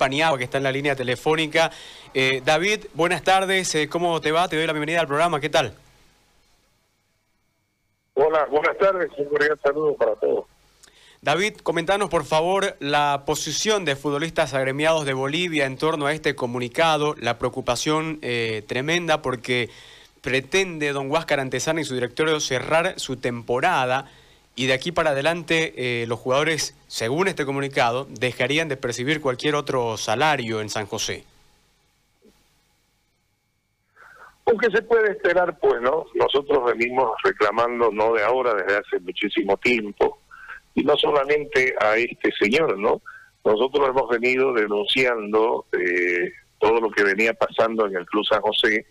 Paniagua, que está en la línea telefónica. Eh, David, buenas tardes, eh, ¿cómo te va? Te doy la bienvenida al programa, ¿qué tal? Hola, buenas tardes, un cordial saludo para todos. David, comentanos por favor la posición de futbolistas agremiados de Bolivia en torno a este comunicado, la preocupación eh, tremenda porque pretende don Huáscar Antesana y su directorio cerrar su temporada y de aquí para adelante eh, los jugadores, según este comunicado, dejarían de percibir cualquier otro salario en San José. ¿Qué se puede esperar? Pues, ¿no? Nosotros venimos reclamando, no de ahora, desde hace muchísimo tiempo, y no solamente a este señor, ¿no? Nosotros hemos venido denunciando eh, todo lo que venía pasando en el Club San José.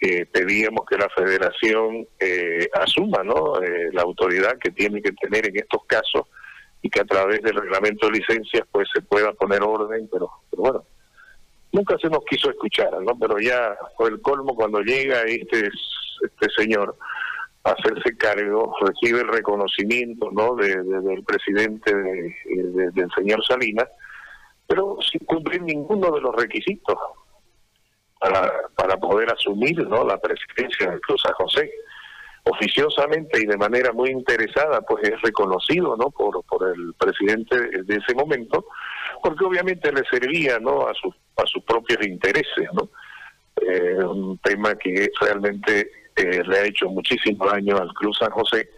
Eh, pedíamos que la federación eh, asuma ¿no? Eh, la autoridad que tiene que tener en estos casos y que a través del reglamento de licencias pues se pueda poner orden, pero, pero bueno, nunca se nos quiso escuchar, ¿no? Pero ya fue el colmo cuando llega este, este señor hacerse cargo, recibe el reconocimiento ¿no? de, del presidente del señor Salinas, pero sin cumplir ninguno de los requisitos para, para poder asumir ¿no? la presidencia del Cruz San José. Oficiosamente y de manera muy interesada, pues es reconocido ¿no? por, por el presidente de ese momento, porque obviamente le servía ¿no? a, sus a sus propios intereses. ¿no? Eh, un tema que realmente le ha hecho muchísimo daño al Cruz San José,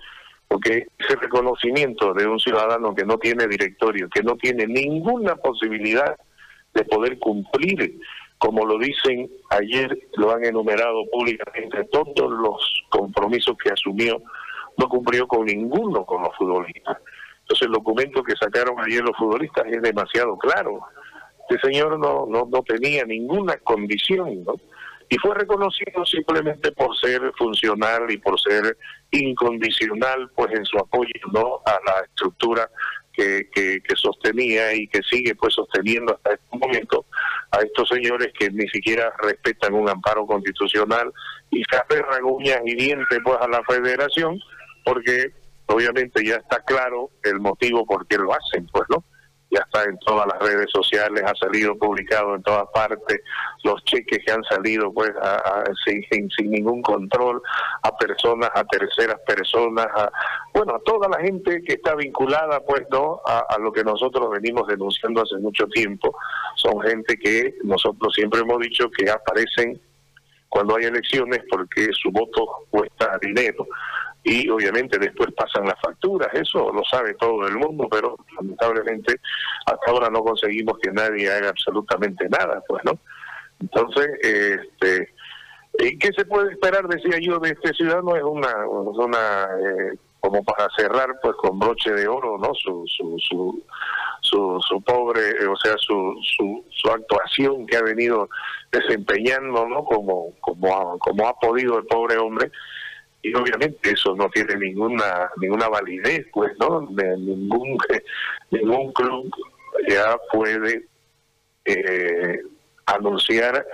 porque ese reconocimiento de un ciudadano que no tiene directorio, que no tiene ninguna posibilidad de poder cumplir, como lo dicen ayer, lo han enumerado públicamente, todos los compromisos que asumió, no cumplió con ninguno con los futbolistas. Entonces el documento que sacaron ayer los futbolistas es demasiado claro. Este señor no, no, no tenía ninguna condición, ¿no? y fue reconocido simplemente por ser funcional y por ser incondicional pues en su apoyo no a la estructura que, que, sostenía y que sigue pues sosteniendo hasta este momento a estos señores que ni siquiera respetan un amparo constitucional y se aferran uñas y dientes pues a la federación porque obviamente ya está claro el motivo por qué lo hacen pues no ya está en todas las redes sociales, ha salido publicado en todas partes, los cheques que han salido pues sin, sin, ningún control a personas, a terceras personas, a, bueno, a toda la gente que está vinculada pues no a, a lo que nosotros venimos denunciando hace mucho tiempo. Son gente que nosotros siempre hemos dicho que aparecen cuando hay elecciones porque su voto cuesta dinero y obviamente después pasan las facturas, eso lo sabe todo el mundo, pero lamentablemente hasta ahora no conseguimos que nadie haga absolutamente nada, pues, ¿no? Entonces, este, ¿qué se puede esperar, decía yo, de este ciudadano? Es una, una eh, como para cerrar, pues, con broche de oro, ¿no? Su, su, su, su, su pobre, o sea, su, su, su actuación que ha venido desempeñando, ¿no? Como, como, como ha podido el pobre hombre y obviamente eso no tiene ninguna ninguna validez pues no ningún ningún club ya puede eh, anunciar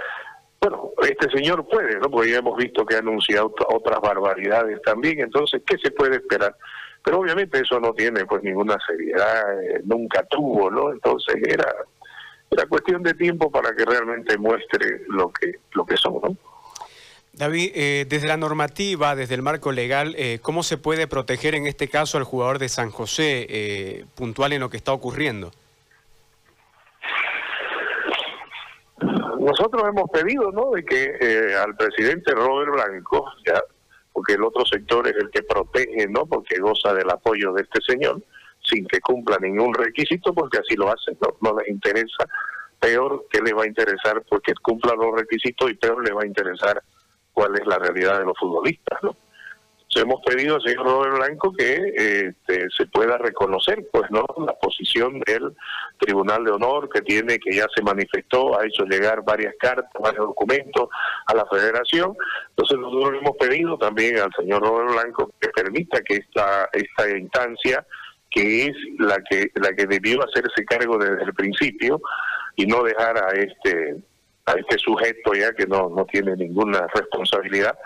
bueno este señor puede no porque ya hemos visto que ha anunciado otras barbaridades también entonces qué se puede esperar pero obviamente eso no tiene pues ninguna seriedad eh, nunca tuvo no entonces era era cuestión de tiempo para que realmente muestre lo que lo que son no David, eh, desde la normativa, desde el marco legal, eh, ¿cómo se puede proteger en este caso al jugador de San José eh, puntual en lo que está ocurriendo? Nosotros hemos pedido, ¿no?, de que al presidente Robert Blanco, ya, porque el otro sector es el que protege, ¿no?, porque goza del apoyo de este señor, sin que cumpla ningún requisito, porque así lo hacen, ¿no? No les interesa, peor que le va a interesar porque cumpla los requisitos y peor le va a interesar cuál es la realidad de los futbolistas, ¿no? hemos pedido al señor Robert Blanco que este, se pueda reconocer, pues, ¿no? La posición del Tribunal de Honor que tiene, que ya se manifestó, ha hecho llegar varias cartas, varios documentos a la Federación. Entonces nosotros le hemos pedido también al señor Robert Blanco que permita que esta esta instancia que es la que la que debió hacerse cargo desde el principio y no dejar a este a este sujeto ya que no, no tiene ninguna responsabilidad,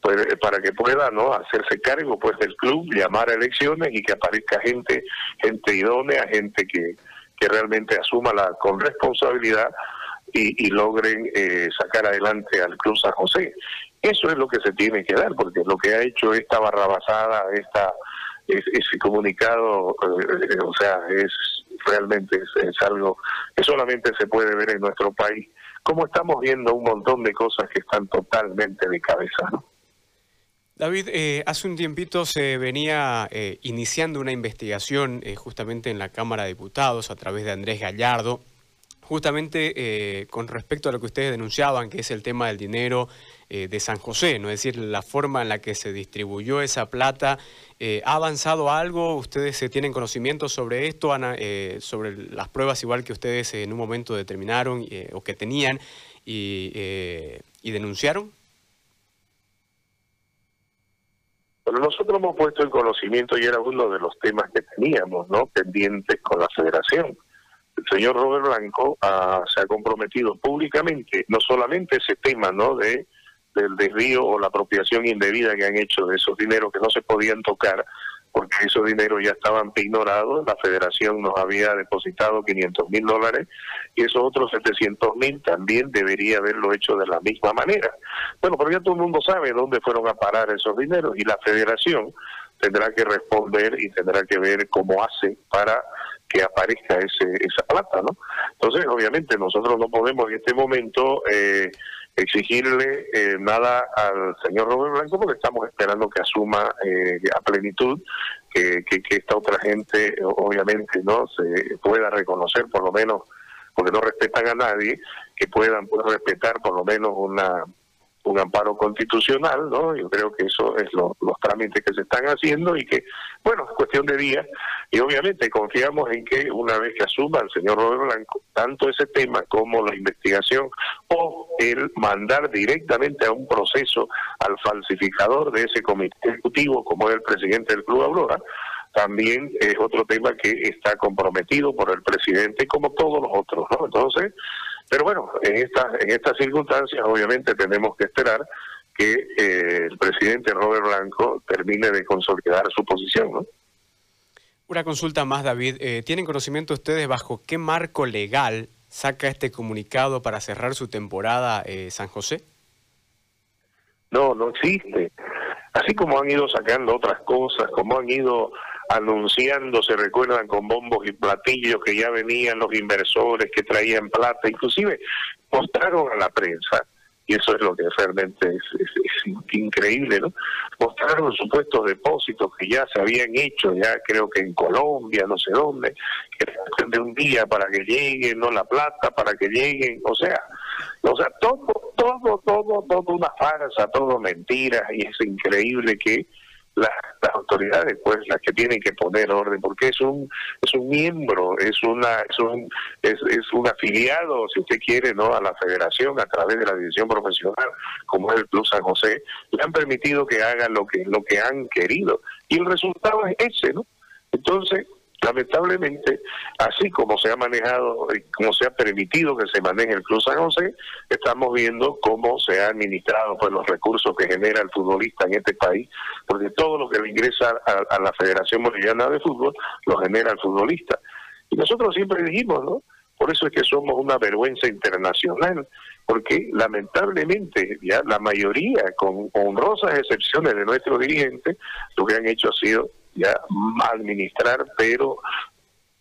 pues, eh, para que pueda no hacerse cargo pues del club, llamar a elecciones y que aparezca gente, gente idónea, gente que, que realmente asuma la con responsabilidad y, logren eh, sacar adelante al Club San José. Eso es lo que se tiene que dar, porque lo que ha hecho esta barrabasada, esta ese comunicado, eh, o sea, es realmente es, algo que solamente se puede ver en nuestro país, como estamos viendo un montón de cosas que están totalmente de cabeza. David, eh, hace un tiempito se venía eh, iniciando una investigación eh, justamente en la Cámara de Diputados a través de Andrés Gallardo, justamente con respecto a lo que ustedes denunciaban, que es el tema del dinero de San José, ¿no? es decir, la forma en la que se distribuyó esa plata. ¿Ha avanzado algo? ¿Ustedes tienen conocimiento sobre esto, sobre las pruebas igual que ustedes en un momento determinaron o que tenían y, y denunciaron? Bueno, nosotros hemos puesto en conocimiento y era uno de los temas que teníamos, ¿no? Pendientes con la federación. El señor Robert Blanco ah, se ha comprometido públicamente, no solamente ese tema, ¿no? De del desvío o la apropiación indebida que han hecho de esos dineros que no se podían tocar, porque esos dineros ya estaban ignorados, la federación nos había depositado 500 mil dólares y esos otros 700 mil también debería haberlo hecho de la misma manera. Bueno, pero ya todo el mundo sabe dónde fueron a parar esos dineros y la federación tendrá que responder y tendrá que ver cómo hace para que aparezca ese, esa plata, ¿no? Entonces, obviamente, nosotros no podemos en este momento... Eh, exigirle eh, nada al señor Robert Blanco porque estamos esperando que asuma eh, a plenitud que, que, esta otra gente obviamente no se pueda reconocer por lo menos porque no respetan a nadie que puedan respetar por lo menos una un amparo constitucional, ¿no? Yo creo que eso es los trámites que se están haciendo y que, bueno, es cuestión de días. Y obviamente confiamos en que una vez que asuma el señor Robert Blanco, tanto ese tema como la investigación o el mandar directamente a un proceso al falsificador de ese comité ejecutivo, como es el presidente del Club Aurora, también es otro tema que está comprometido por el presidente como todos los otros, ¿no? Entonces, pero bueno, en estas en circunstancias obviamente tenemos que esperar que eh, el presidente Robert Blanco termine de consolidar su posición, ¿no? Una consulta más, David. Eh, ¿Tienen conocimiento ustedes bajo qué marco legal saca este comunicado para cerrar su temporada eh, San José? No, no existe. Así como han ido sacando otras cosas, como han ido anunciando, se recuerdan con bombos y platillos que ya venían los inversores que traían plata, inclusive mostraron a la prensa, y eso es lo que realmente es, increíble, ¿no? Mostraron supuestos depósitos que ya se habían hecho, ya creo que en Colombia, no sé dónde, que de un día para que lleguen, no la plata, para que lleguen, o sea, o sea, todo, todo, todo, todo una farsa, todo mentira, y es increíble que las, autoridades pues las que tienen que poner orden porque es un es un miembro es una es un es, es un afiliado si usted quiere no a la federación a través de la división profesional como es el Club San José le han permitido que hagan lo que lo que han querido. Y el resultado es ese no entonces Lamentablemente, así como se ha manejado como se ha permitido que se maneje el Club San José, estamos viendo cómo se han administrado pues, los recursos que genera el futbolista en este país, porque todo lo que le ingresa a, a la Federación Boliviana de Fútbol lo genera el futbolista. Y nosotros siempre dijimos, ¿no? Por eso es que somos una vergüenza internacional, porque lamentablemente ya la mayoría, con honrosas excepciones de nuestros dirigentes, lo que han hecho ha sido ya administrar, pero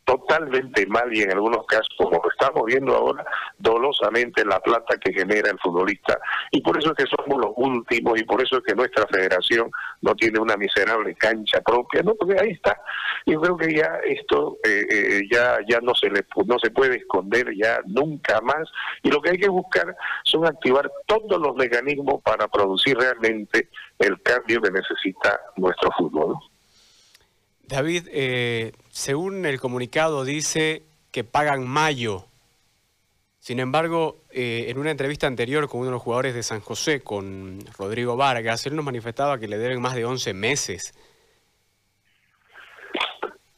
totalmente mal y en algunos casos, como lo estamos viendo ahora, dolosamente la plata que genera el futbolista. Y por eso es que somos los últimos y por eso es que nuestra federación no tiene una miserable cancha propia, ¿no? Porque ahí está. Yo creo que ya esto eh, eh, ya ya no se le no se puede esconder ya nunca más y lo que hay que buscar son activar todos los mecanismos para producir realmente el cambio que necesita nuestro fútbol. David, eh, según el comunicado dice que pagan mayo. Sin embargo, eh, en una entrevista anterior con uno de los jugadores de San José, con Rodrigo Vargas, él nos manifestaba que le deben más de 11 meses.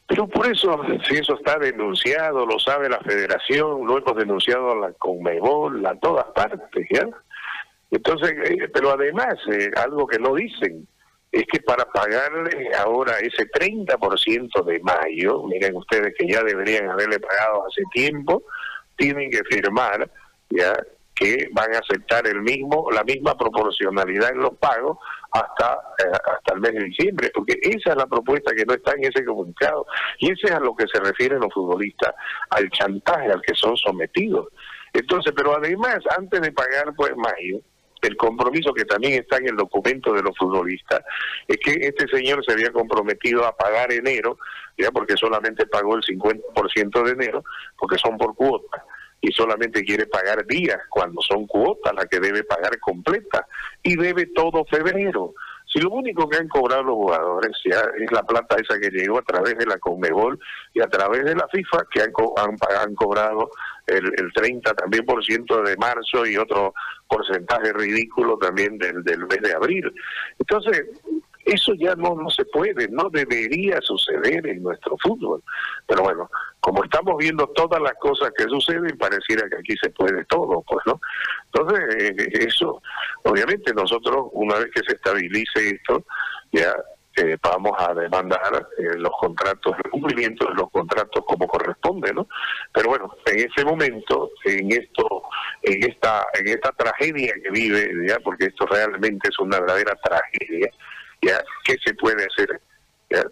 Pero por eso, si eso está denunciado, lo sabe la federación, lo hemos denunciado a la Conmebol, a todas partes, ¿ya? Entonces, eh, pero además, algo que no dicen, es que para pagarle ahora ese 30% de mayo, miren ustedes que ya deberían haberle pagado hace tiempo, tienen que firmar ya que van a aceptar el mismo la misma proporcionalidad en los pagos hasta eh, hasta el mes de diciembre, porque esa es la propuesta que no está en ese comunicado y ese es a lo que se refieren los futbolistas, al chantaje al que son sometidos. Entonces, pero además, antes de pagar pues mayo, el compromiso que también está en el documento de los futbolistas es que este señor se había comprometido a pagar enero, ya porque solamente pagó el 50% de enero, porque son por cuotas y solamente quiere pagar días cuando son cuotas las que debe pagar completa y debe todo febrero. Si lo único que han cobrado los jugadores es la plata esa que llegó a través de la Conmebol y a través de la FIFA, que han, han, cobrado el, el 30 también por ciento de marzo y otro porcentaje ridículo también del, del mes de abril. Entonces, eso ya no, no se puede, no debería suceder en nuestro fútbol. Pero bueno, como estamos viendo todas las cosas que suceden, pareciera que aquí se puede todo, pues, ¿no? Entonces, eh, eso, obviamente nosotros, una vez que se estabilice esto, ya eh, vamos a demandar eh, los contratos, el cumplimiento de los contratos como corresponde, ¿no? Pero bueno, en ese momento, en esto, en esta, en esta tragedia que vive, ya, porque esto realmente es una verdadera tragedia, ya, ¿qué se puede hacer?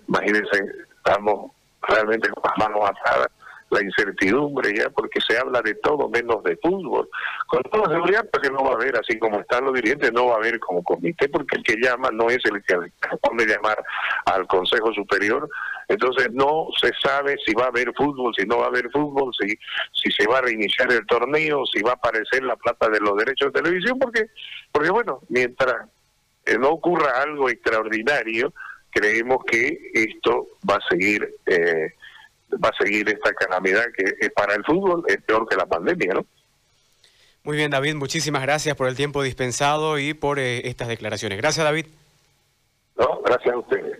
imagínense, estamos realmente con las manos atadas, la incertidumbre ya, porque se habla de todo menos de fútbol. Con toda seguridad, porque no va a haber, así como están los dirigentes, no va a haber como comité, porque el que llama no es el que responde llamar al Consejo Superior. Entonces no se sabe si va a haber fútbol, si no va a haber fútbol, si, si se va a reiniciar el torneo, si va a aparecer la plata de los derechos de televisión, porque, porque bueno, mientras eh, no ocurra algo extraordinario, creemos que esto va a seguir eh, va a seguir esta calamidad que para el fútbol es peor que la pandemia, ¿no? Muy bien, David, muchísimas gracias por el tiempo dispensado y por eh, estas declaraciones. Gracias, David. No, gracias a ustedes.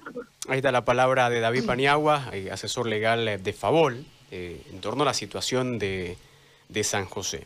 Ahí está la palabra de David Paniagua, asesor legal de Favol, en torno a la situación de, de San José.